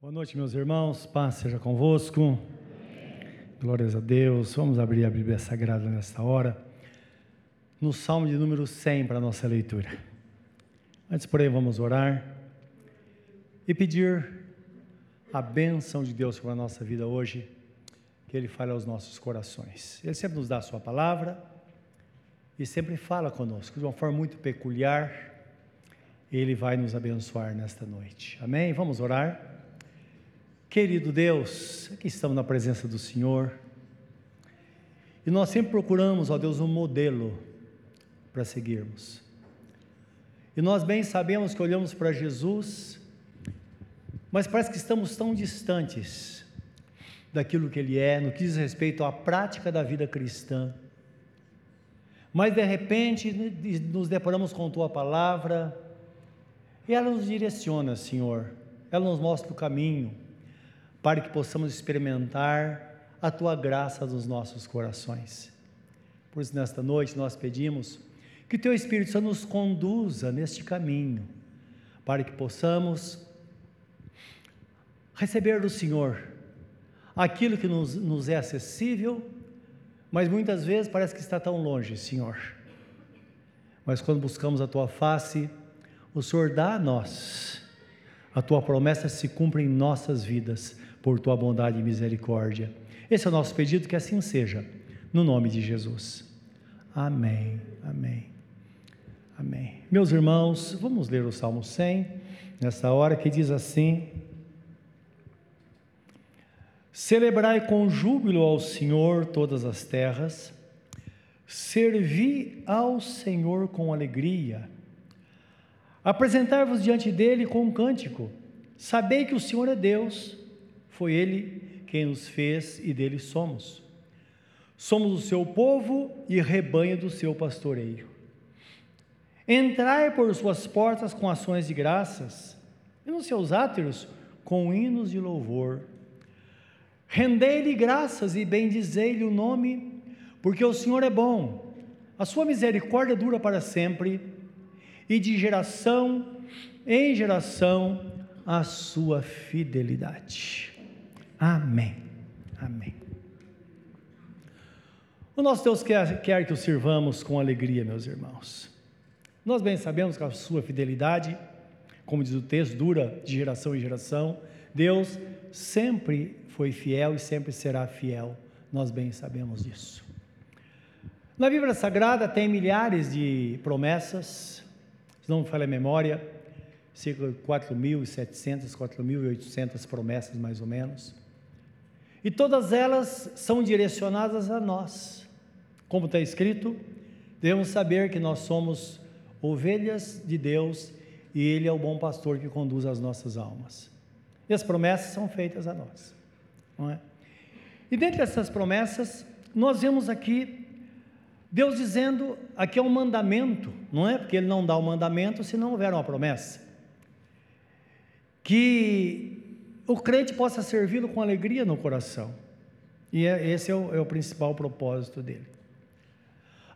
Boa noite, meus irmãos. Paz seja convosco. Glórias a Deus. Vamos abrir a Bíblia Sagrada nesta hora. No Salmo de número 100 para a nossa leitura. Antes, porém, vamos orar e pedir a bênção de Deus sobre a nossa vida hoje, que Ele fale aos nossos corações. Ele sempre nos dá a Sua palavra e sempre fala conosco de uma forma muito peculiar. Ele vai nos abençoar nesta noite. Amém? Vamos orar. Querido Deus, aqui estamos na presença do Senhor. E nós sempre procuramos, ó Deus, um modelo para seguirmos. E nós bem sabemos que olhamos para Jesus, mas parece que estamos tão distantes daquilo que Ele é, no que diz respeito à prática da vida cristã. Mas de repente nos deparamos com Tua palavra, e ela nos direciona, Senhor, ela nos mostra o caminho para que possamos experimentar a tua graça nos nossos corações. Por isso, nesta noite, nós pedimos que o teu Espírito Santo nos conduza neste caminho, para que possamos receber do Senhor aquilo que nos, nos é acessível, mas muitas vezes parece que está tão longe, Senhor. Mas quando buscamos a tua face, o Senhor dá a nós, a tua promessa se cumpre em nossas vidas por tua bondade e misericórdia. Esse é o nosso pedido, que assim seja, no nome de Jesus. Amém, amém, amém. Meus irmãos, vamos ler o Salmo 100, nessa hora que diz assim: Celebrai com júbilo ao Senhor todas as terras, servi ao Senhor com alegria, apresentar-vos diante dele com um cântico, sabei que o Senhor é Deus, foi Ele quem nos fez e dele somos. Somos o seu povo e rebanho do seu pastoreio. Entrai por suas portas com ações de graças, e nos seus átrios com hinos de louvor. Rendei-lhe graças e bendizei-lhe o nome, porque o Senhor é bom, a sua misericórdia dura para sempre, e de geração em geração a sua fidelidade. Amém. Amém. O nosso Deus quer, quer que o sirvamos com alegria, meus irmãos. Nós bem sabemos que a sua fidelidade, como diz o texto, dura de geração em geração. Deus sempre foi fiel e sempre será fiel. Nós bem sabemos disso. Na Bíblia Sagrada tem milhares de promessas, se não me falha a memória, cerca de 4.700, 4.800 promessas mais ou menos. E todas elas são direcionadas a nós. Como está escrito, devemos saber que nós somos ovelhas de Deus e Ele é o bom pastor que conduz as nossas almas. E as promessas são feitas a nós, é? E dentre essas promessas, nós vemos aqui Deus dizendo, aqui é um mandamento, não é? Porque Ele não dá o um mandamento se não houver uma promessa. Que o crente possa servi-lo com alegria no coração. E é, esse é o, é o principal propósito dele.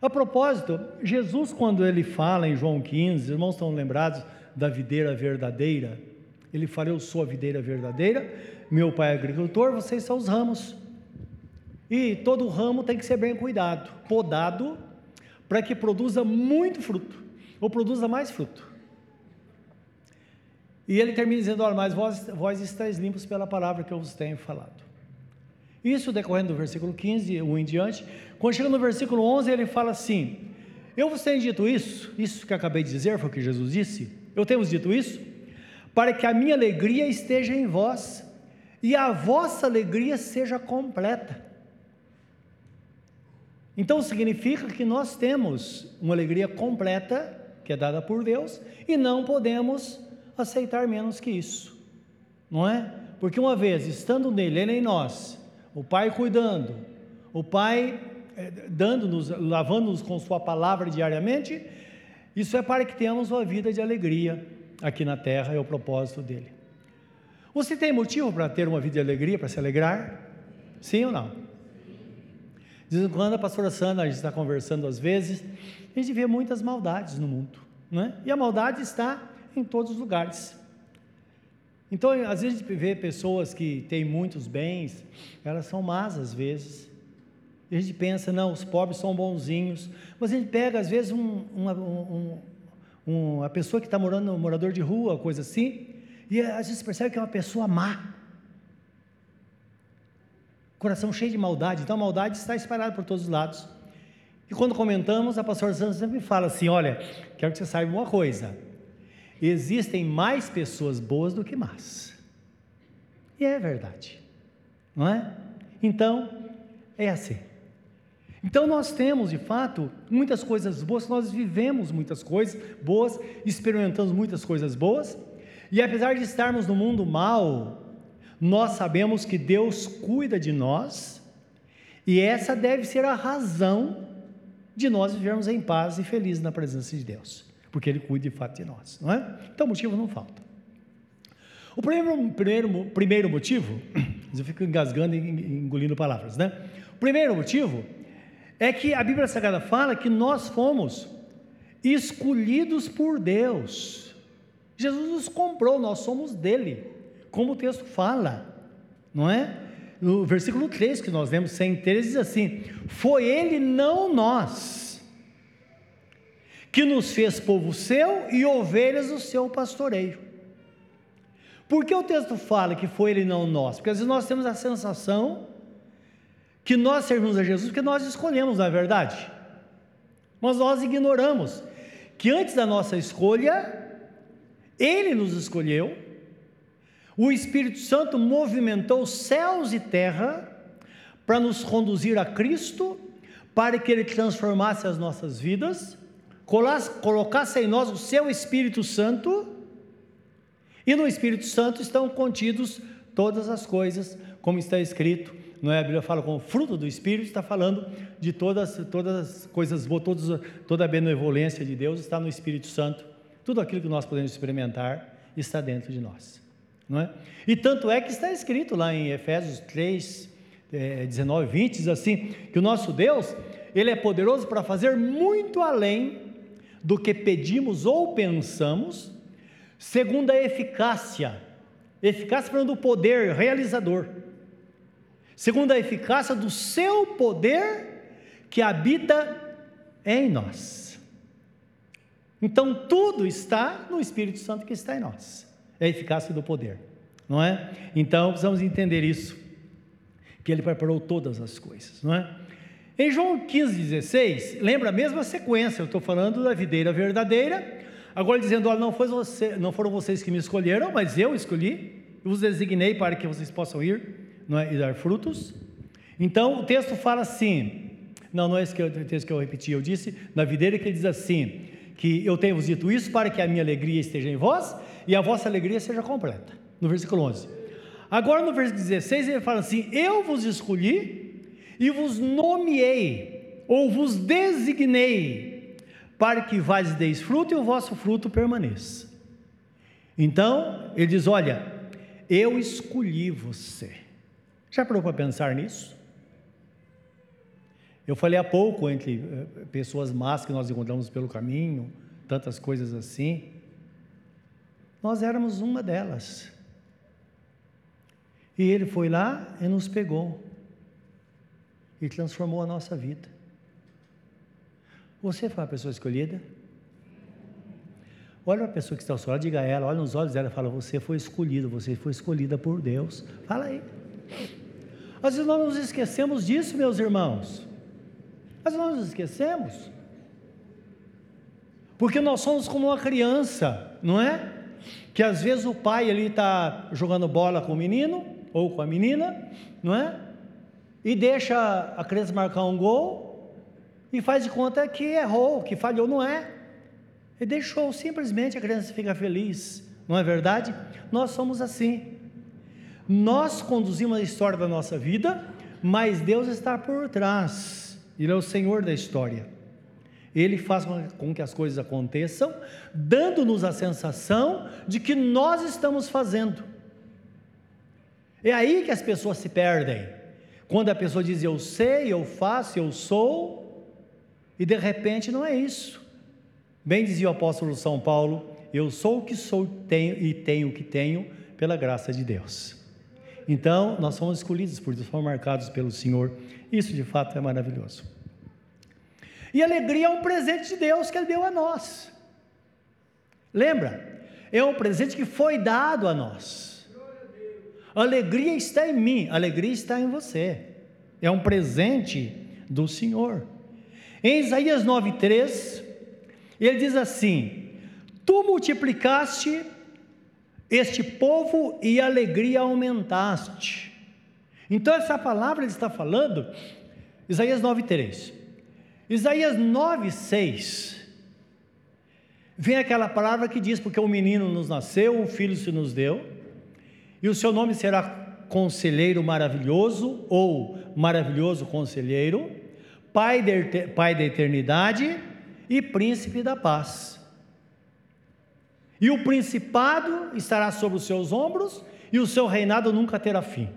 A propósito, Jesus, quando ele fala em João 15, os irmãos estão lembrados da videira verdadeira? Ele fala: Eu sou a videira verdadeira, meu pai é agricultor, vocês são os ramos. E todo ramo tem que ser bem cuidado, podado, para que produza muito fruto, ou produza mais fruto. E ele termina dizendo: Olha, mas vós, vós estáis limpos pela palavra que eu vos tenho falado. Isso decorrendo do versículo 15, 1 em diante. Quando chega no versículo 11, ele fala assim: Eu vos tenho dito isso, isso que acabei de dizer, foi o que Jesus disse. Eu tenho vos dito isso, para que a minha alegria esteja em vós e a vossa alegria seja completa. Então significa que nós temos uma alegria completa, que é dada por Deus, e não podemos aceitar menos que isso, não é? Porque uma vez estando nele, ele em nós, o Pai cuidando, o Pai eh, dando-nos, lavando-nos com Sua palavra diariamente, isso é para que tenhamos uma vida de alegria aqui na terra, é o propósito dele. Você tem motivo para ter uma vida de alegria, para se alegrar? Sim ou não? De quando a pastora Sandra, a gente está conversando às vezes, a gente vê muitas maldades no mundo, não é? E a maldade está em todos os lugares. Então, às vezes a gente vê pessoas que têm muitos bens, elas são más às vezes. A gente pensa, não, os pobres são bonzinhos. Mas a gente pega, às vezes, um, uma, um, um, uma pessoa que está morando, um morador de rua, coisa assim, e às vezes percebe que é uma pessoa má. Coração cheio de maldade. Então a maldade está espalhada por todos os lados. E quando comentamos, a pastora Sandra sempre fala assim: olha, quero que você saiba uma coisa. Existem mais pessoas boas do que más. E é verdade. Não é? Então, é assim. Então nós temos, de fato, muitas coisas boas, nós vivemos muitas coisas boas, experimentamos muitas coisas boas, e apesar de estarmos no mundo mal, nós sabemos que Deus cuida de nós, e essa deve ser a razão de nós vivermos em paz e felizes na presença de Deus, porque Ele cuida de fato de nós, não é? Então motivo não falta. O primeiro, primeiro, primeiro motivo, eu fico engasgando e engolindo palavras, né? O primeiro motivo é que a Bíblia Sagrada fala que nós fomos escolhidos por Deus. Jesus nos comprou, nós somos dele, como o texto fala, não é? No versículo 3 que nós lemos, sem ter, diz assim: Foi ele, não nós, que nos fez povo seu e ovelhas do seu pastoreio. Por que o texto fala que foi ele, não nós? Porque às vezes nós temos a sensação que nós servimos a Jesus porque nós escolhemos, não é verdade? Mas nós ignoramos que antes da nossa escolha, Ele nos escolheu, o Espírito Santo movimentou céus e terra para nos conduzir a Cristo, para que Ele transformasse as nossas vidas, colocasse em nós o seu Espírito Santo, e no Espírito Santo estão contidos todas as coisas, como está escrito não é? A Bíblia fala com o fruto do Espírito, está falando de todas, todas as coisas boas, todas, toda a benevolência de Deus está no Espírito Santo. Tudo aquilo que nós podemos experimentar está dentro de nós. Não é? E tanto é que está escrito lá em Efésios 3, é, 19, 20, diz assim: que o nosso Deus, Ele é poderoso para fazer muito além do que pedimos ou pensamos, segundo a eficácia. Eficácia falando do poder realizador segundo a eficácia do seu poder que habita em nós. Então tudo está no Espírito Santo que está em nós. É a eficácia do poder, não é? Então precisamos entender isso, que ele preparou todas as coisas, não é? Em João 15, 16, lembra a mesma sequência, eu estou falando da videira verdadeira, agora dizendo, olha, não, você, não foram vocês que me escolheram, mas eu escolhi, eu os designei para que vocês possam ir não é? e dar frutos. Então o texto fala assim, não, não é esse que eu, o texto que eu repeti, eu disse na videira que ele diz assim, que eu tenho vos dito isso para que a minha alegria esteja em vós e a vossa alegria seja completa, no versículo 11. Agora no versículo 16 ele fala assim, eu vos escolhi e vos nomeei, ou vos designei, para que vais deis fruto e o vosso fruto permaneça. Então, ele diz: Olha, eu escolhi você. Já parou para pensar nisso? Eu falei há pouco entre eh, pessoas más que nós encontramos pelo caminho, tantas coisas assim. Nós éramos uma delas. E ele foi lá e nos pegou e transformou a nossa vida. Você foi a pessoa escolhida? Olha a pessoa que está ao seu lado, diga a ela, olha nos olhos dela e fala: Você foi escolhido, você foi escolhida por Deus. Fala aí. Às vezes nós nos esquecemos disso, meus irmãos. Às vezes nós nos esquecemos. Porque nós somos como uma criança, não é? Que às vezes o pai ali está jogando bola com o menino ou com a menina, não é? E deixa a criança marcar um gol e faz de conta que errou, que falhou, não é? Ele deixou, simplesmente a criança fica feliz, não é verdade? Nós somos assim. Nós conduzimos a história da nossa vida, mas Deus está por trás. Ele é o Senhor da história. Ele faz com que as coisas aconteçam, dando-nos a sensação de que nós estamos fazendo. É aí que as pessoas se perdem. Quando a pessoa diz eu sei, eu faço, eu sou, e de repente não é isso. Bem dizia o apóstolo São Paulo: eu sou o que sou tenho, e tenho o que tenho, pela graça de Deus. Então, nós somos escolhidos por Deus, fomos marcados pelo Senhor. Isso de fato é maravilhoso. E alegria é um presente de Deus que Ele deu a nós. Lembra? É um presente que foi dado a nós. Alegria está em mim, alegria está em você. É um presente do Senhor. Em Isaías 9,3, ele diz assim: Tu multiplicaste este povo e alegria aumentaste. Então, essa palavra ele está falando, Isaías 9,3. Isaías 9,6. Vem aquela palavra que diz: Porque um menino nos nasceu, um filho se nos deu, e o seu nome será Conselheiro Maravilhoso, ou Maravilhoso Conselheiro, Pai, de, Pai da Eternidade e Príncipe da Paz. E o principado estará sobre os seus ombros, e o seu reinado nunca terá fim.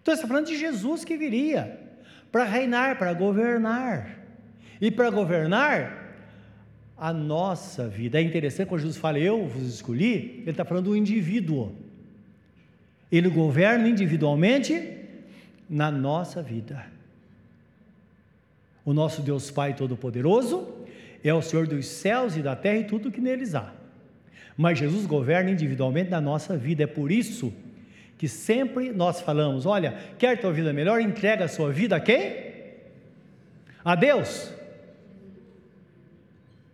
Então, está falando de Jesus que viria para reinar, para governar. E para governar a nossa vida. É interessante quando Jesus fala, eu vos escolhi, ele está falando do indivíduo. Ele governa individualmente na nossa vida. O nosso Deus Pai Todo-Poderoso é o Senhor dos céus e da terra e tudo que neles há. Mas Jesus governa individualmente na nossa vida. É por isso que sempre nós falamos: olha, quer tua vida melhor? Entrega a sua vida a quem? A Deus?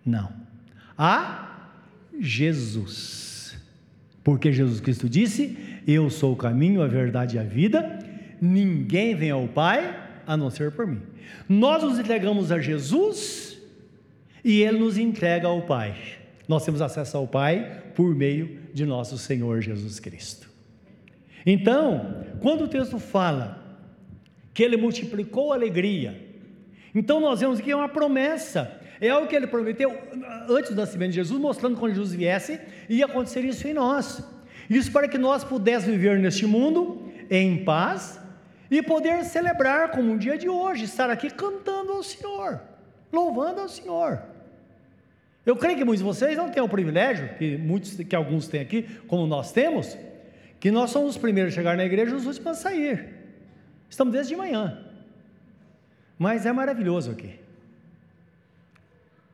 Não. A Jesus. Porque Jesus Cristo disse: Eu sou o caminho, a verdade e a vida. Ninguém vem ao Pai a não ser por mim. Nós nos entregamos a Jesus e Ele nos entrega ao Pai. Nós temos acesso ao Pai por meio de nosso Senhor Jesus Cristo. Então, quando o texto fala que Ele multiplicou a alegria, então nós vemos que é uma promessa, é algo que Ele prometeu antes do nascimento de Jesus, mostrando quando Jesus viesse, ia acontecer isso em nós. Isso para que nós pudéssemos viver neste mundo em paz e poder celebrar como um dia de hoje, estar aqui cantando ao Senhor, louvando ao Senhor. Eu creio que muitos de vocês não têm o privilégio, que muitos, que alguns têm aqui, como nós temos, que nós somos os primeiros a chegar na igreja e os últimos a sair. Estamos desde de manhã. Mas é maravilhoso aqui.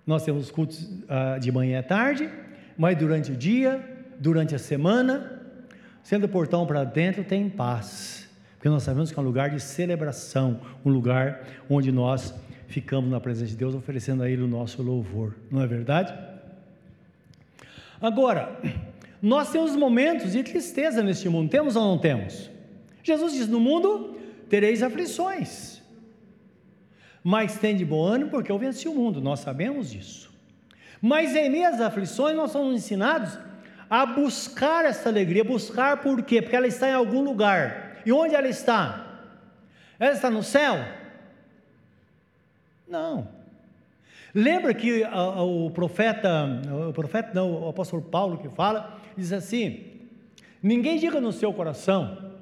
Nós temos cultos uh, de manhã e tarde, mas durante o dia, durante a semana, sendo o portão para dentro, tem paz. Porque nós sabemos que é um lugar de celebração, um lugar onde nós ficamos na presença de Deus oferecendo a Ele o nosso louvor, não é verdade? Agora, nós temos momentos de tristeza neste mundo, temos ou não temos? Jesus diz: No mundo tereis aflições, mas tem de bom ânimo, porque eu venci o mundo, nós sabemos disso. Mas em meio às aflições, nós somos ensinados a buscar essa alegria, buscar por quê? Porque ela está em algum lugar. E onde ela está? Ela está no céu? Não. Lembra que o profeta, o profeta não, o apóstolo Paulo que fala, diz assim: Ninguém diga no seu coração,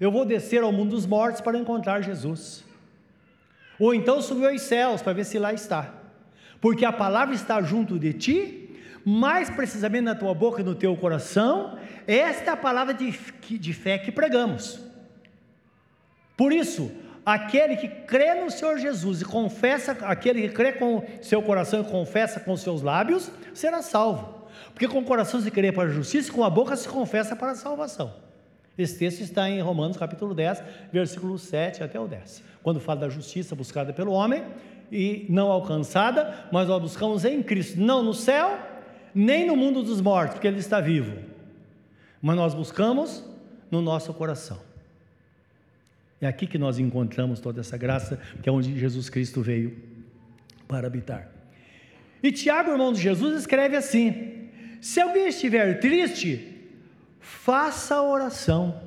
eu vou descer ao mundo dos mortos para encontrar Jesus. Ou então subiu aos céus para ver se lá está. Porque a palavra está junto de ti, mais precisamente na tua boca e no teu coração, esta é a palavra de, de fé que pregamos. Por isso, aquele que crê no Senhor Jesus e confessa, aquele que crê com seu coração e confessa com seus lábios, será salvo. Porque com o coração se crê para a justiça e com a boca se confessa para a salvação. Esse texto está em Romanos capítulo 10, versículo 7 até o 10. Quando fala da justiça buscada pelo homem e não alcançada, mas nós buscamos em Cristo, não no céu, nem no mundo dos mortos, porque Ele está vivo, mas nós buscamos no nosso coração. É aqui que nós encontramos toda essa graça, que é onde Jesus Cristo veio para habitar. E Tiago, irmão de Jesus, escreve assim: se alguém estiver triste, faça oração.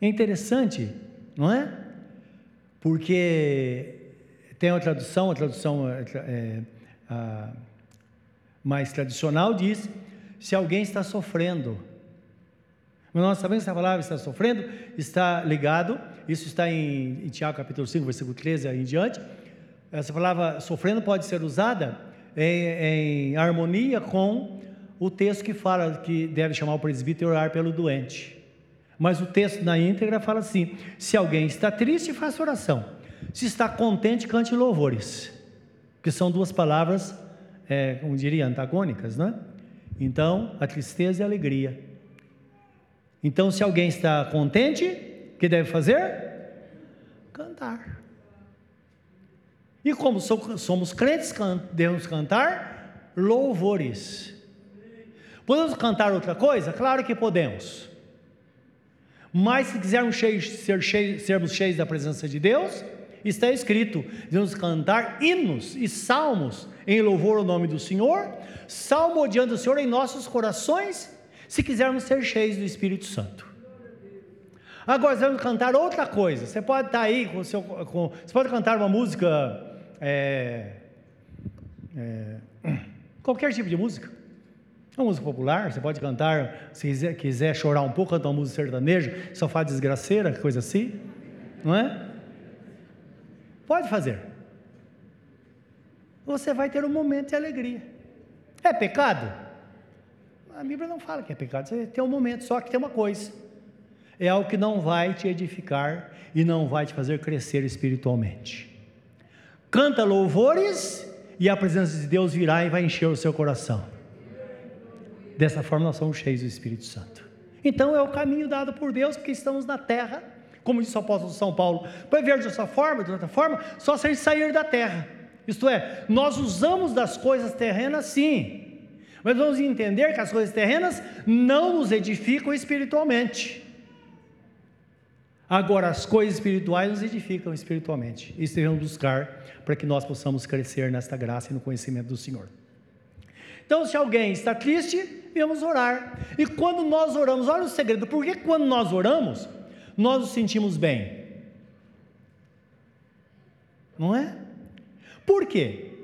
É interessante, não é? Porque tem uma tradução, a tradução é, é, a, mais tradicional diz: se alguém está sofrendo, mas nós sabemos que essa palavra está sofrendo, está ligado, isso está em, em Tiago capítulo 5, versículo 13 aí em diante. Essa palavra sofrendo pode ser usada em, em harmonia com o texto que fala que deve chamar o presbítero e orar pelo doente. Mas o texto na íntegra fala assim: se alguém está triste, faça oração. Se está contente, cante louvores. Que são duas palavras, é, como diria, antagônicas, não é? Então, a tristeza e a alegria. Então, se alguém está contente, o que deve fazer? Cantar. E como somos crentes, devemos cantar louvores. Podemos cantar outra coisa? Claro que podemos. Mas se quisermos cheios, ser cheios, sermos cheios da presença de Deus, está escrito: devemos cantar hinos e salmos em louvor ao nome do Senhor, salmodiando o Senhor em nossos corações, se quisermos ser cheios do Espírito Santo. Agora vamos cantar outra coisa. Você pode estar aí com o seu. Com, você pode cantar uma música. É, é, qualquer tipo de música. Uma música popular, você pode cantar, se quiser, quiser chorar um pouco, cantar uma música sertaneja, só faz desgraceira, coisa assim, não é? Pode fazer. Você vai ter um momento de alegria. É pecado? A Bíblia não fala que é pecado, você tem um momento, só que tem uma coisa é algo que não vai te edificar e não vai te fazer crescer espiritualmente. Canta louvores e a presença de Deus virá e vai encher o seu coração. Dessa forma nós somos cheios do Espírito Santo. Então é o caminho dado por Deus, porque estamos na terra, como disse o apóstolo São Paulo, para ver dessa forma, de outra forma, só se a gente sair da terra. Isto é, nós usamos das coisas terrenas sim, mas vamos entender que as coisas terrenas não nos edificam espiritualmente. Agora, as coisas espirituais nos edificam espiritualmente. Isso devemos buscar para que nós possamos crescer nesta graça e no conhecimento do Senhor. Então, se alguém está triste, vamos orar. E quando nós oramos, olha o segredo, por que quando nós oramos, nós nos sentimos bem? Não é? Por quê?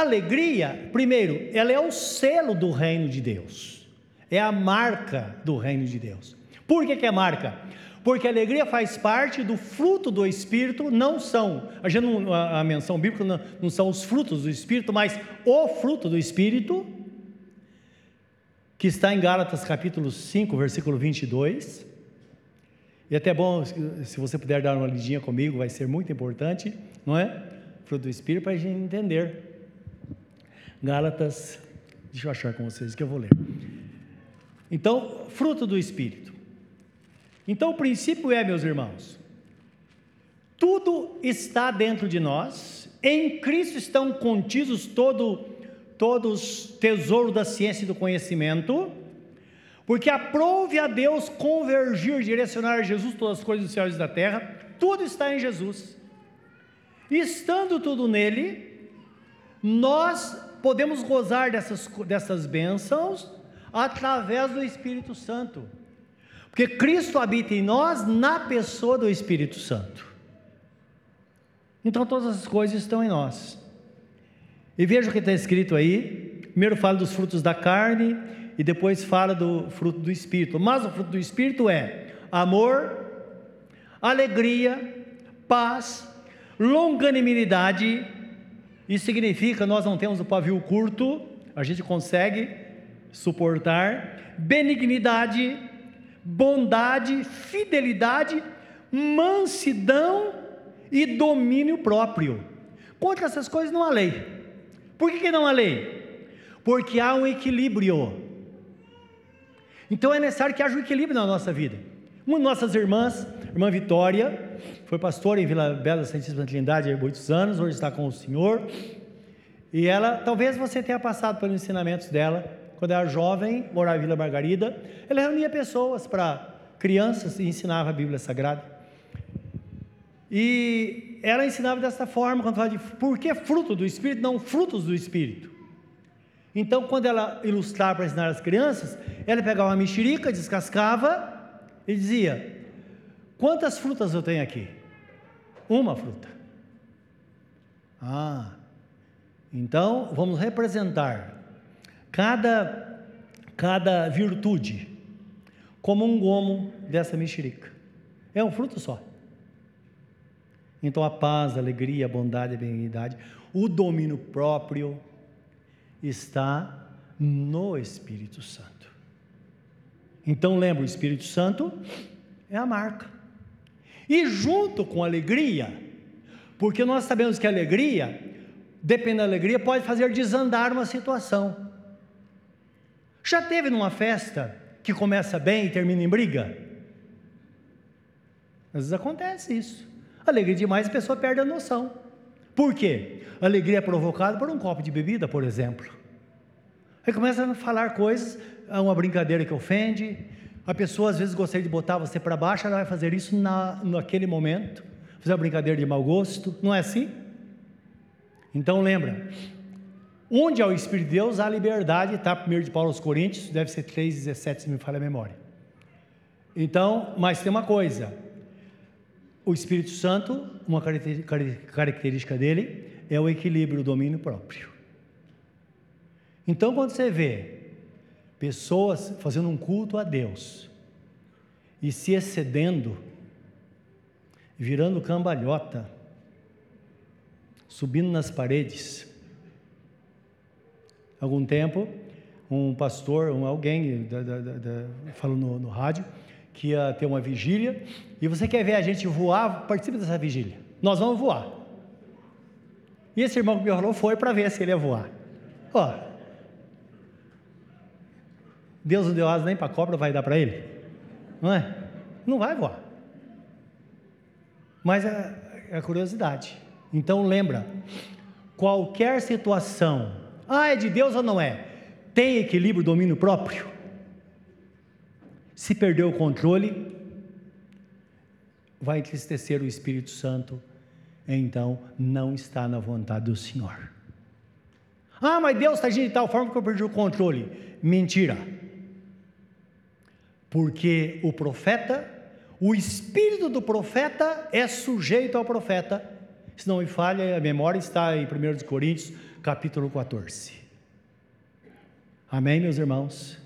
Alegria, primeiro, ela é o selo do reino de Deus, é a marca do reino de Deus. Por que, que é marca? porque a alegria faz parte do fruto do Espírito, não são, a, gente não, a menção bíblica não, não são os frutos do Espírito, mas o fruto do Espírito, que está em Gálatas capítulo 5, versículo 22. E até bom, se você puder dar uma lidinha comigo, vai ser muito importante, não é? Fruto do Espírito, para a gente entender. Gálatas, deixa eu achar com vocês que eu vou ler. Então, fruto do Espírito. Então o princípio é, meus irmãos, tudo está dentro de nós, em Cristo estão contidos todo, todos tesouros da ciência e do conhecimento, porque aprove a Deus convergir, direcionar a Jesus todas as coisas dos céus e da terra, tudo está em Jesus. Estando tudo nele, nós podemos gozar dessas, dessas bênçãos através do Espírito Santo. Porque Cristo habita em nós na pessoa do Espírito Santo. Então todas as coisas estão em nós. E veja o que está escrito aí. Primeiro fala dos frutos da carne e depois fala do fruto do Espírito. Mas o fruto do Espírito é amor, alegria, paz, longanimidade. Isso significa nós não temos o pavio curto, a gente consegue suportar. Benignidade, bondade, fidelidade, mansidão e domínio próprio. Contra essas coisas não há lei. Por que, que não há lei? Porque há um equilíbrio. Então é necessário que haja um equilíbrio na nossa vida. Uma de nossas irmãs, irmã Vitória, foi pastora em Vila Bela Santíssima Trindade há muitos anos, hoje está com o Senhor. E ela, talvez você tenha passado pelos ensinamentos dela, quando era jovem, morava em Vila Margarida, ela reunia pessoas para crianças e ensinava a Bíblia Sagrada. E ela ensinava dessa forma, quando falava de por que fruto do Espírito, não frutos do Espírito. Então, quando ela ilustrava para ensinar as crianças, ela pegava uma mexerica, descascava e dizia: Quantas frutas eu tenho aqui? Uma fruta. Ah, então vamos representar cada, cada virtude como um gomo dessa mexerica. É um fruto só. Então a paz, a alegria, a bondade, a benignidade, o domínio próprio está no Espírito Santo. Então lembra, o Espírito Santo é a marca. E junto com alegria, porque nós sabemos que alegria, dependendo da alegria, pode fazer desandar uma situação. Já teve numa festa que começa bem e termina em briga? Às vezes acontece isso. Alegria demais, a pessoa perde a noção. Por quê? Alegria é provocada por um copo de bebida, por exemplo. Aí começa a falar coisas, é uma brincadeira que ofende. A pessoa às vezes gostaria de botar você para baixo, ela vai fazer isso na, naquele momento, fazer uma brincadeira de mau gosto, não é assim? Então lembra, onde há o Espírito de Deus, há liberdade, tá? Primeiro de Paulo aos Coríntios, deve ser 3,17 se me falha a memória. Então, mas tem uma coisa, o Espírito Santo, uma característica dele é o equilíbrio, o domínio próprio. Então, quando você vê pessoas fazendo um culto a Deus e se excedendo, virando cambalhota, subindo nas paredes. Algum tempo, um pastor, um alguém da, da, da, falou no, no rádio que ia ter uma vigília e você quer ver a gente voar, participe dessa vigília. Nós vamos voar. E esse irmão que me falou foi para ver se ele ia voar. Ó, Deus não deu asa nem para cobra, vai dar para ele? Não é? Não vai voar. Mas é, é curiosidade. Então lembra, qualquer situação, ah, é de Deus ou não é? Tem equilíbrio, domínio próprio? Se perder o controle, vai entristecer o Espírito Santo, então não está na vontade do Senhor. Ah, mas Deus está agindo de tal forma que eu perdi o controle. Mentira porque o profeta, o espírito do profeta é sujeito ao profeta. Se não me falha, a memória está em 1 Coríntios, capítulo 14. Amém, meus irmãos?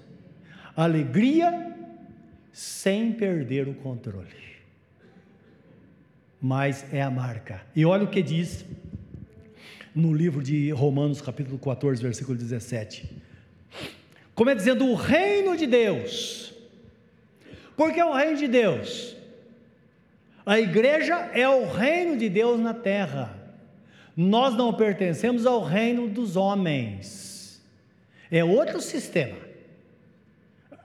Alegria sem perder o controle. Mas é a marca. E olha o que diz no livro de Romanos, capítulo 14, versículo 17. Como é dizendo, o reino de Deus porque é o reino de Deus. A igreja é o reino de Deus na terra. Nós não pertencemos ao reino dos homens. É outro sistema.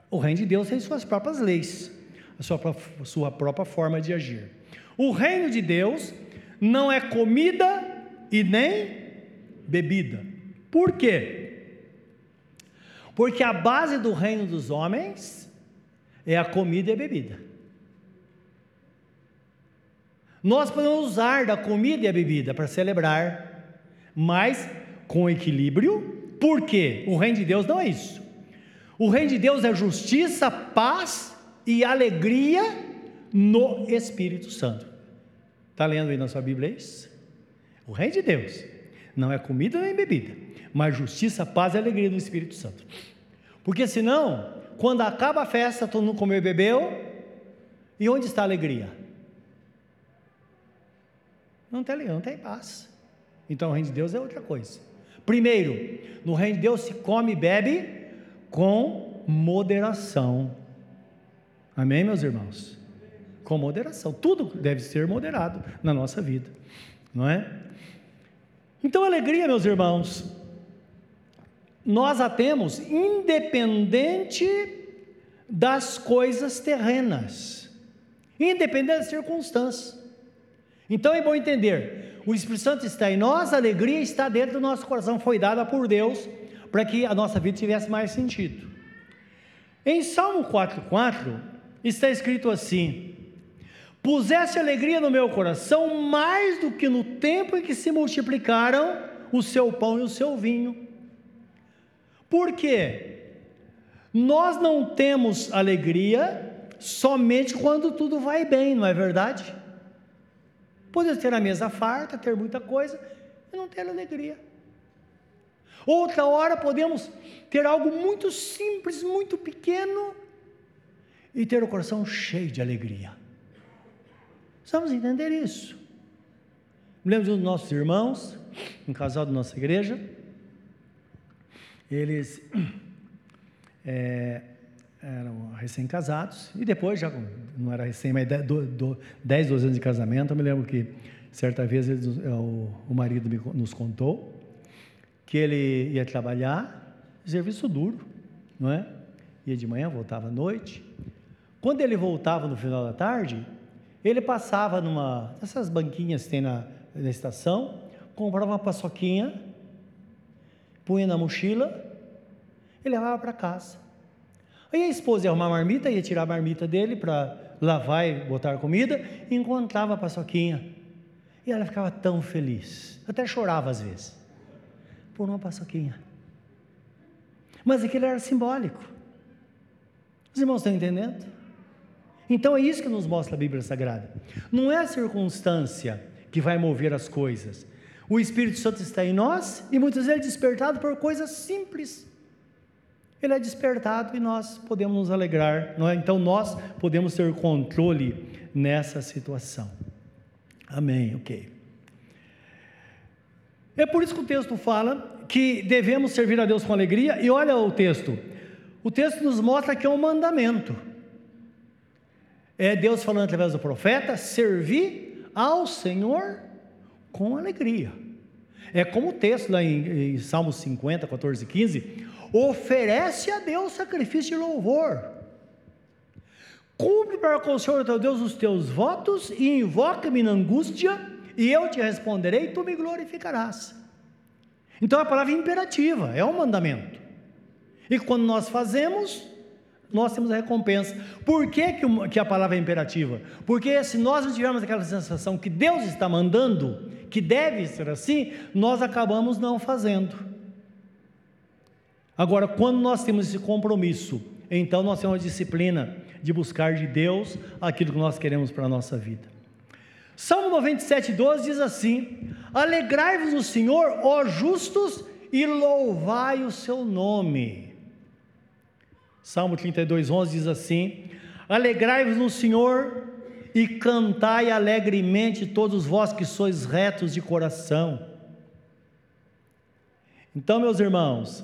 O reino de Deus tem suas próprias leis, a sua, sua própria forma de agir. O reino de Deus não é comida e nem bebida. Por quê? Porque a base do reino dos homens é a comida e a bebida. Nós podemos usar da comida e a bebida para celebrar, mas com equilíbrio, porque o reino de Deus não é isso. O reino de Deus é justiça, paz e alegria no Espírito Santo. Está lendo aí na sua Bíblia isso? O reino de Deus não é comida nem bebida, mas justiça, paz e alegria no Espírito Santo. Porque senão quando acaba a festa, todo mundo comeu e bebeu, e onde está a alegria? Não tem alegria, não tem paz. Então o reino de Deus é outra coisa. Primeiro, no reino de Deus se come e bebe com moderação. Amém, meus irmãos? Com moderação. Tudo deve ser moderado na nossa vida, não é? Então, alegria, meus irmãos, nós a temos independente das coisas terrenas, independente das circunstâncias. Então é bom entender: o Espírito Santo está em nós, a alegria está dentro do nosso coração, foi dada por Deus para que a nossa vida tivesse mais sentido. Em Salmo 4,4 está escrito assim: Pusesse alegria no meu coração mais do que no tempo em que se multiplicaram o seu pão e o seu vinho. Por quê? Nós não temos alegria somente quando tudo vai bem, não é verdade? Podemos ter a mesa farta, ter muita coisa e não ter alegria. Outra hora podemos ter algo muito simples, muito pequeno e ter o coração cheio de alegria. Precisamos entender isso. Um dos nossos irmãos, um casal da nossa igreja, eles é, eram recém-casados, e depois, já não era recém, mas 10, 12 anos de casamento, eu me lembro que certa vez eles, o, o marido me, nos contou que ele ia trabalhar, serviço duro, não é? Ia de manhã, voltava à noite. Quando ele voltava no final da tarde, ele passava numa dessas banquinhas que tem na, na estação, comprava uma paçoquinha, punha na mochila e levava para casa. Aí a esposa ia arrumar a marmita, ia tirar a marmita dele para lavar e botar comida, e encontrava a paçoquinha. E ela ficava tão feliz, até chorava às vezes, por uma paçoquinha. Mas aquilo era simbólico. Os irmãos estão entendendo? Então é isso que nos mostra a Bíblia Sagrada. Não é a circunstância que vai mover as coisas. O Espírito Santo está em nós e muitas vezes é despertado por coisas simples ele é despertado e nós podemos nos alegrar, é? Então nós podemos ter controle nessa situação. Amém, ok. É por isso que o texto fala que devemos servir a Deus com alegria, e olha o texto. O texto nos mostra que é um mandamento. É Deus falando através do profeta: servir ao Senhor com alegria. É como o texto lá em, em Salmos 50, 14 e 15: oferece a Deus sacrifício de louvor. Cumpre para com o Senhor teu Deus os teus votos e invoca-me na angústia, e eu te responderei, e tu me glorificarás. Então a palavra é imperativa, é um mandamento. E quando nós fazemos, nós temos a recompensa. Por que, que, que a palavra é imperativa? Porque se nós não tivermos aquela sensação que Deus está mandando, que deve ser assim, nós acabamos não fazendo. Agora, quando nós temos esse compromisso, então nós temos a disciplina de buscar de Deus aquilo que nós queremos para a nossa vida. Salmo 97, 12 diz assim: Alegrai-vos no Senhor, ó justos, e louvai o seu nome. Salmo 32, 11 diz assim: Alegrai-vos no Senhor e cantai alegremente todos vós que sois retos de coração. Então, meus irmãos,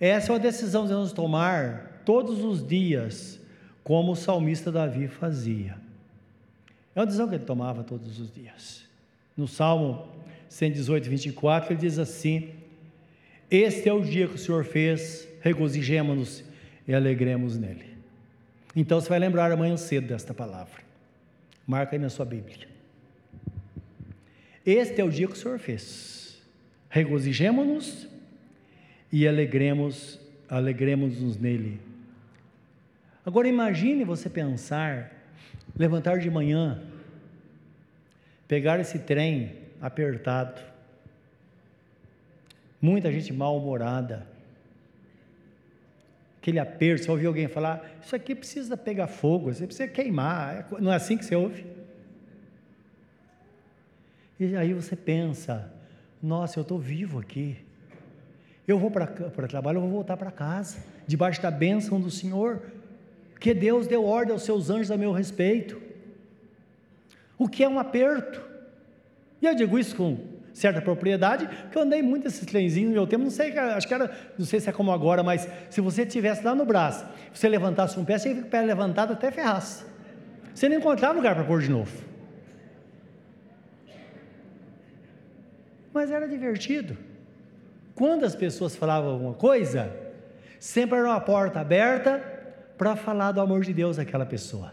essa é uma decisão que devemos tomar todos os dias, como o salmista Davi fazia. É uma decisão que ele tomava todos os dias. No Salmo 118, 24, ele diz assim: Este é o dia que o Senhor fez, regozijemos-nos e alegremos nele. Então você vai lembrar amanhã cedo desta palavra. Marca aí na sua Bíblia. Este é o dia que o Senhor fez. Regozijemos-nos e alegremos, alegremos-nos nele. Agora imagine você pensar, levantar de manhã, pegar esse trem apertado, muita gente mal-humorada, aquele aperto, você ouve alguém falar, isso aqui precisa pegar fogo, você precisa queimar, não é assim que você ouve? E aí você pensa, nossa, eu estou vivo aqui, eu vou para o trabalho, eu vou voltar para casa, debaixo da bênção do Senhor, que Deus deu ordem aos seus anjos a meu respeito. O que é um aperto? E eu digo isso com certa propriedade, porque eu andei muito esses trenzinhos no meu tempo, não sei, acho que era, não sei se é como agora, mas se você tivesse lá no braço, você levantasse um pé, você ia com o pé levantado até ferrasse. Você não encontrava lugar para pôr de novo. Mas era divertido. Quando as pessoas falavam alguma coisa, sempre era uma porta aberta para falar do amor de Deus àquela pessoa.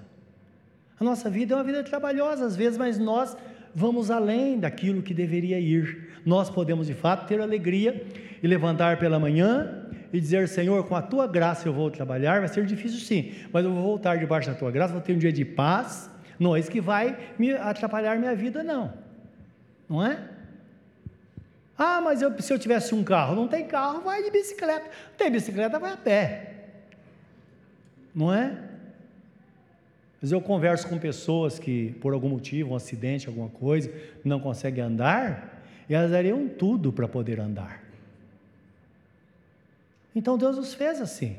A nossa vida é uma vida trabalhosa às vezes, mas nós vamos além daquilo que deveria ir. Nós podemos de fato ter alegria e levantar pela manhã e dizer: Senhor, com a tua graça eu vou trabalhar. Vai ser difícil sim, mas eu vou voltar debaixo da tua graça, vou ter um dia de paz. Não é isso que vai me atrapalhar minha vida, não. Não é? Ah, mas eu, se eu tivesse um carro, não tem carro, vai de bicicleta. Tem bicicleta, vai a pé. Não é? Mas eu converso com pessoas que, por algum motivo, um acidente, alguma coisa, não conseguem andar, e elas dariam tudo para poder andar. Então Deus nos fez assim.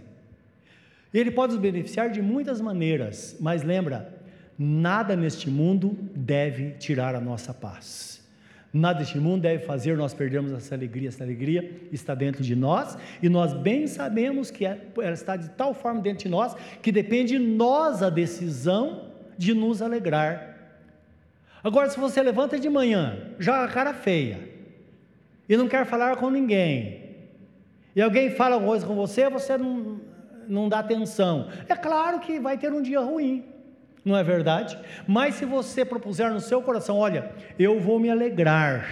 Ele pode nos beneficiar de muitas maneiras, mas lembra, nada neste mundo deve tirar a nossa paz Nada deste mundo deve fazer nós perdermos essa alegria. Essa alegria está dentro de nós e nós bem sabemos que é, ela está de tal forma dentro de nós que depende de nós a decisão de nos alegrar. Agora, se você levanta de manhã, já a cara feia, e não quer falar com ninguém, e alguém fala alguma coisa com você, você não, não dá atenção. É claro que vai ter um dia ruim, não é verdade? Mas se você propuser no seu coração, olha, eu vou me alegrar,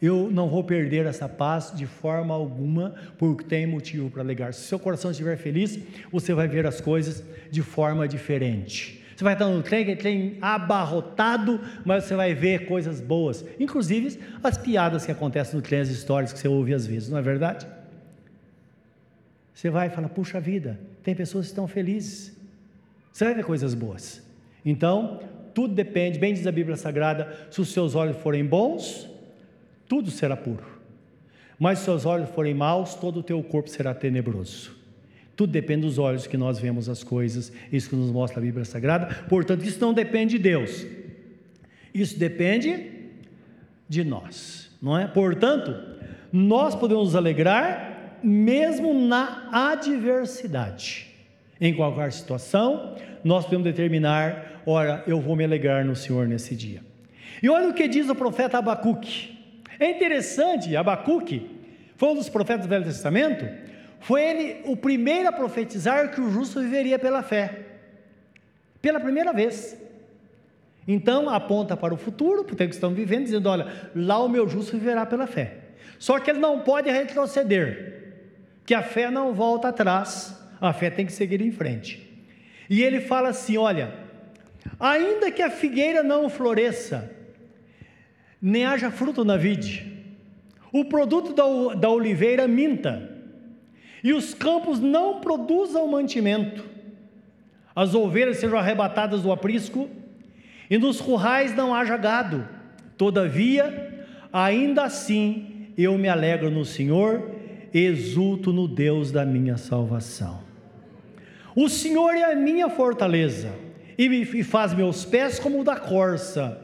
eu não vou perder essa paz de forma alguma, porque tem motivo para alegrar. Se seu coração estiver feliz, você vai ver as coisas de forma diferente. Você vai estar no trem, trem abarrotado, mas você vai ver coisas boas, inclusive as piadas que acontecem no trem, as histórias que você ouve às vezes, não é verdade? Você vai e fala: puxa vida, tem pessoas que estão felizes. Você vai ver coisas boas. Então, tudo depende, bem diz a Bíblia Sagrada: se os seus olhos forem bons, tudo será puro. Mas se os seus olhos forem maus, todo o teu corpo será tenebroso. Tudo depende dos olhos que nós vemos as coisas, isso que nos mostra a Bíblia Sagrada. Portanto, isso não depende de Deus, isso depende de nós, não é? Portanto, nós podemos nos alegrar mesmo na adversidade. Em qualquer situação, nós podemos determinar: ora, eu vou me alegrar no Senhor nesse dia. E olha o que diz o profeta Abacuque. É interessante, Abacuque foi um dos profetas do Velho Testamento foi ele o primeiro a profetizar que o justo viveria pela fé. Pela primeira vez. Então aponta para o futuro, porque é que estão vivendo, dizendo: olha, lá o meu justo viverá pela fé. Só que ele não pode retroceder, que a fé não volta atrás, a fé tem que seguir em frente. E ele fala assim: olha, ainda que a figueira não floresça, nem haja fruto na vide, o produto da, da oliveira minta, e os campos não produzam mantimento, as ovelhas sejam arrebatadas do aprisco, e nos currais não haja gado. Todavia, ainda assim, eu me alegro no Senhor, exulto no Deus da minha salvação. O Senhor é a minha fortaleza, e me faz meus pés como o da corça,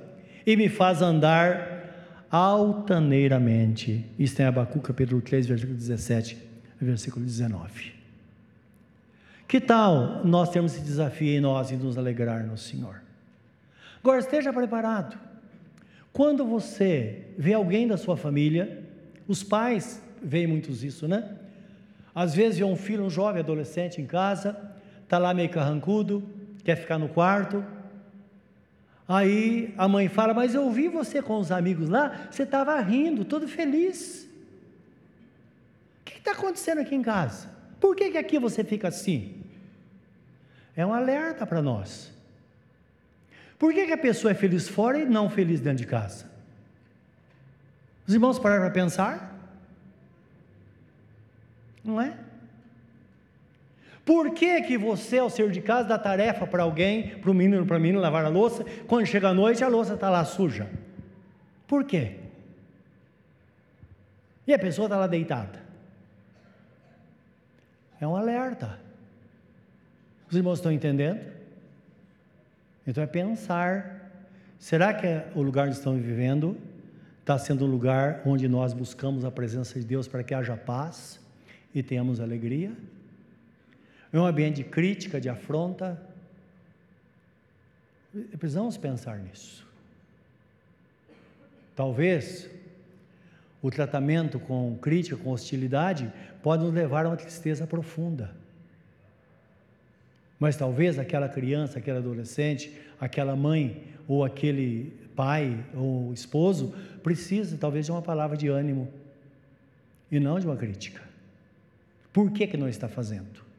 e me faz andar altaneiramente. Isso tem Abacuca, capítulo 3, versículo 17 versículo 19. Que tal nós termos esse desafio em nós e nos alegrar no Senhor? Agora esteja preparado. Quando você vê alguém da sua família, os pais veem muitos isso, né? Às vezes vê um filho, um jovem adolescente em casa, está lá meio carrancudo, quer ficar no quarto. Aí a mãe fala: Mas eu vi você com os amigos lá, você estava rindo, todo feliz está acontecendo aqui em casa? Por que, que aqui você fica assim? É um alerta para nós. Por que, que a pessoa é feliz fora e não feliz dentro de casa? Os irmãos pararam para pensar? Não é? Por que, que você, ao ser de casa, dá tarefa para alguém, para o menino, para a menina lavar a louça, quando chega a noite a louça está lá suja? Por quê? E a pessoa está lá deitada. É um alerta. Os irmãos estão entendendo? Então é pensar: será que é o lugar onde estamos vivendo está sendo um lugar onde nós buscamos a presença de Deus para que haja paz e tenhamos alegria? É um ambiente de crítica, de afronta? Precisamos pensar nisso. Talvez o tratamento com crítica, com hostilidade, pode nos levar a uma tristeza profunda. Mas talvez aquela criança, aquele adolescente, aquela mãe ou aquele pai ou esposo precisa talvez de uma palavra de ânimo e não de uma crítica. Por que que não está fazendo?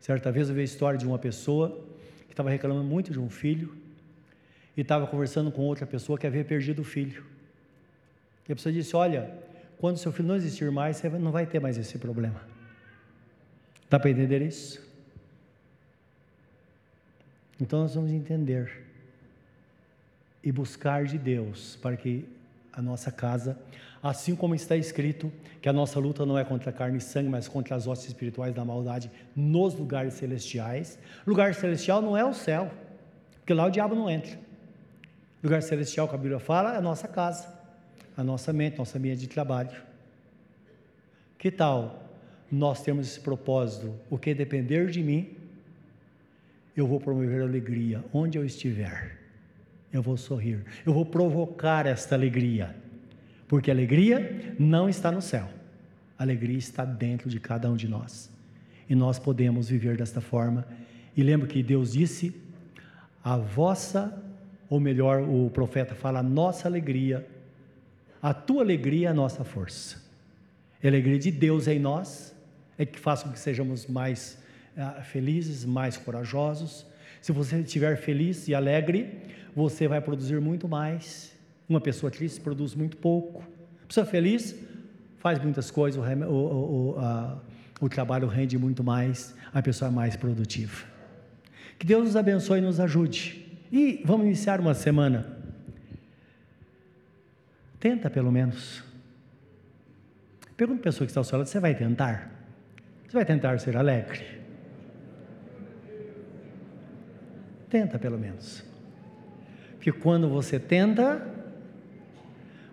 Certa vez eu vi a história de uma pessoa que estava reclamando muito de um filho e estava conversando com outra pessoa que havia perdido o filho. E a pessoa disse: Olha, quando seu filho não existir mais, você não vai ter mais esse problema. Dá para entender isso? Então nós vamos entender e buscar de Deus para que a nossa casa, assim como está escrito, que a nossa luta não é contra carne e sangue, mas contra as hostes espirituais da maldade nos lugares celestiais. Lugar celestial não é o céu, porque lá o diabo não entra. Lugar celestial que a Bíblia fala é a nossa casa, a nossa mente, nossa minha de trabalho. Que tal nós temos esse propósito? O que depender de mim, eu vou promover alegria onde eu estiver. Eu vou sorrir, eu vou provocar esta alegria, porque alegria não está no céu, a alegria está dentro de cada um de nós, e nós podemos viver desta forma. E lembra que Deus disse: a vossa, ou melhor, o profeta fala, a nossa alegria, a tua alegria é a nossa força. A alegria de Deus em nós é que faz com que sejamos mais uh, felizes, mais corajosos. Se você estiver feliz e alegre, você vai produzir muito mais. Uma pessoa triste produz muito pouco. Pessoa feliz faz muitas coisas, o, o, o, a, o trabalho rende muito mais, a pessoa é mais produtiva. Que Deus nos abençoe e nos ajude. E vamos iniciar uma semana. Tenta pelo menos. Pergunta a pessoa que está ao seu lado: você vai tentar? Você vai tentar ser alegre? Tenta pelo menos. Porque quando você tenta,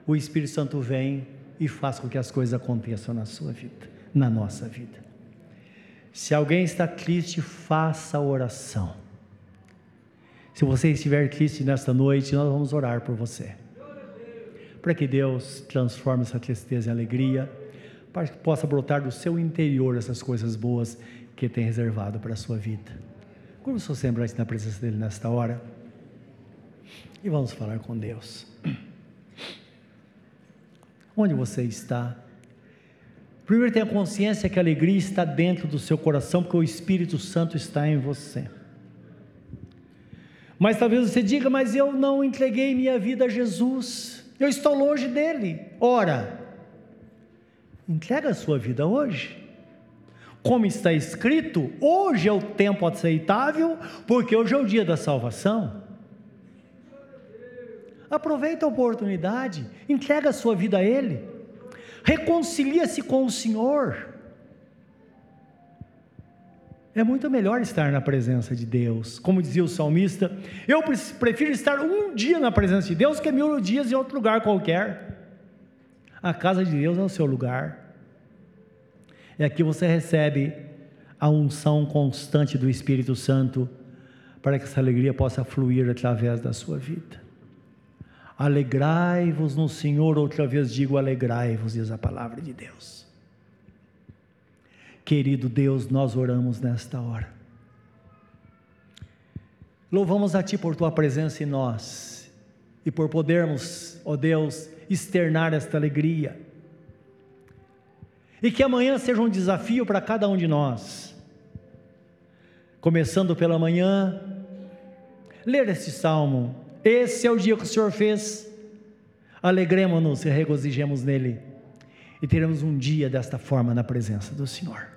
o Espírito Santo vem e faz com que as coisas aconteçam na sua vida, na nossa vida. Se alguém está triste, faça oração. Se você estiver triste nesta noite, nós vamos orar por você. Para que Deus transforme essa tristeza em alegria, para que possa brotar do seu interior essas coisas boas que tem reservado para a sua vida. Como seu semblante na presença dele nesta hora e vamos falar com Deus. Onde você está? Primeiro tenha consciência que a alegria está dentro do seu coração, porque o Espírito Santo está em você. Mas talvez você diga, mas eu não entreguei minha vida a Jesus, eu estou longe dele. Ora, entrega a sua vida hoje. Como está escrito, hoje é o tempo aceitável, porque hoje é o dia da salvação. Aproveita a oportunidade, entrega a sua vida a Ele, reconcilia-se com o Senhor. É muito melhor estar na presença de Deus. Como dizia o salmista, eu prefiro estar um dia na presença de Deus que mil dias em outro lugar qualquer. A casa de Deus é o seu lugar. É aqui você recebe a unção constante do Espírito Santo para que essa alegria possa fluir através da sua vida. Alegrai-vos no Senhor, outra vez digo alegrai-vos, diz a palavra de Deus. Querido Deus, nós oramos nesta hora. Louvamos a Ti por Tua presença em nós e por podermos, ó Deus, externar esta alegria. E que amanhã seja um desafio para cada um de nós. Começando pela manhã, ler este salmo esse é o dia que o Senhor fez. Alegremos-nos e regozijemos nele. E teremos um dia desta forma na presença do Senhor.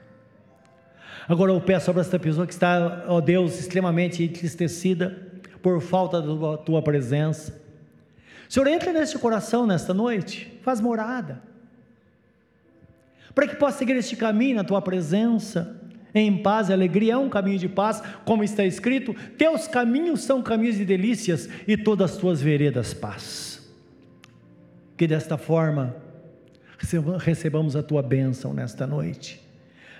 Agora eu peço sobre esta pessoa que está, ó Deus, extremamente entristecida por falta da tua presença. Senhor, entra neste coração nesta noite, faz morada, para que possa seguir este caminho na tua presença em paz e alegria, é um caminho de paz, como está escrito: teus caminhos são caminhos de delícias e todas as tuas veredas paz. Que desta forma recebamos a tua bênção nesta noite,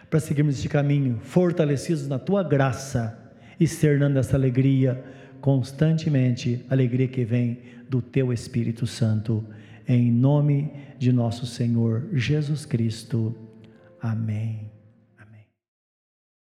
para seguirmos este caminho, fortalecidos na tua graça, externando essa alegria constantemente, alegria que vem do teu Espírito Santo, em nome de nosso Senhor Jesus Cristo. Amém.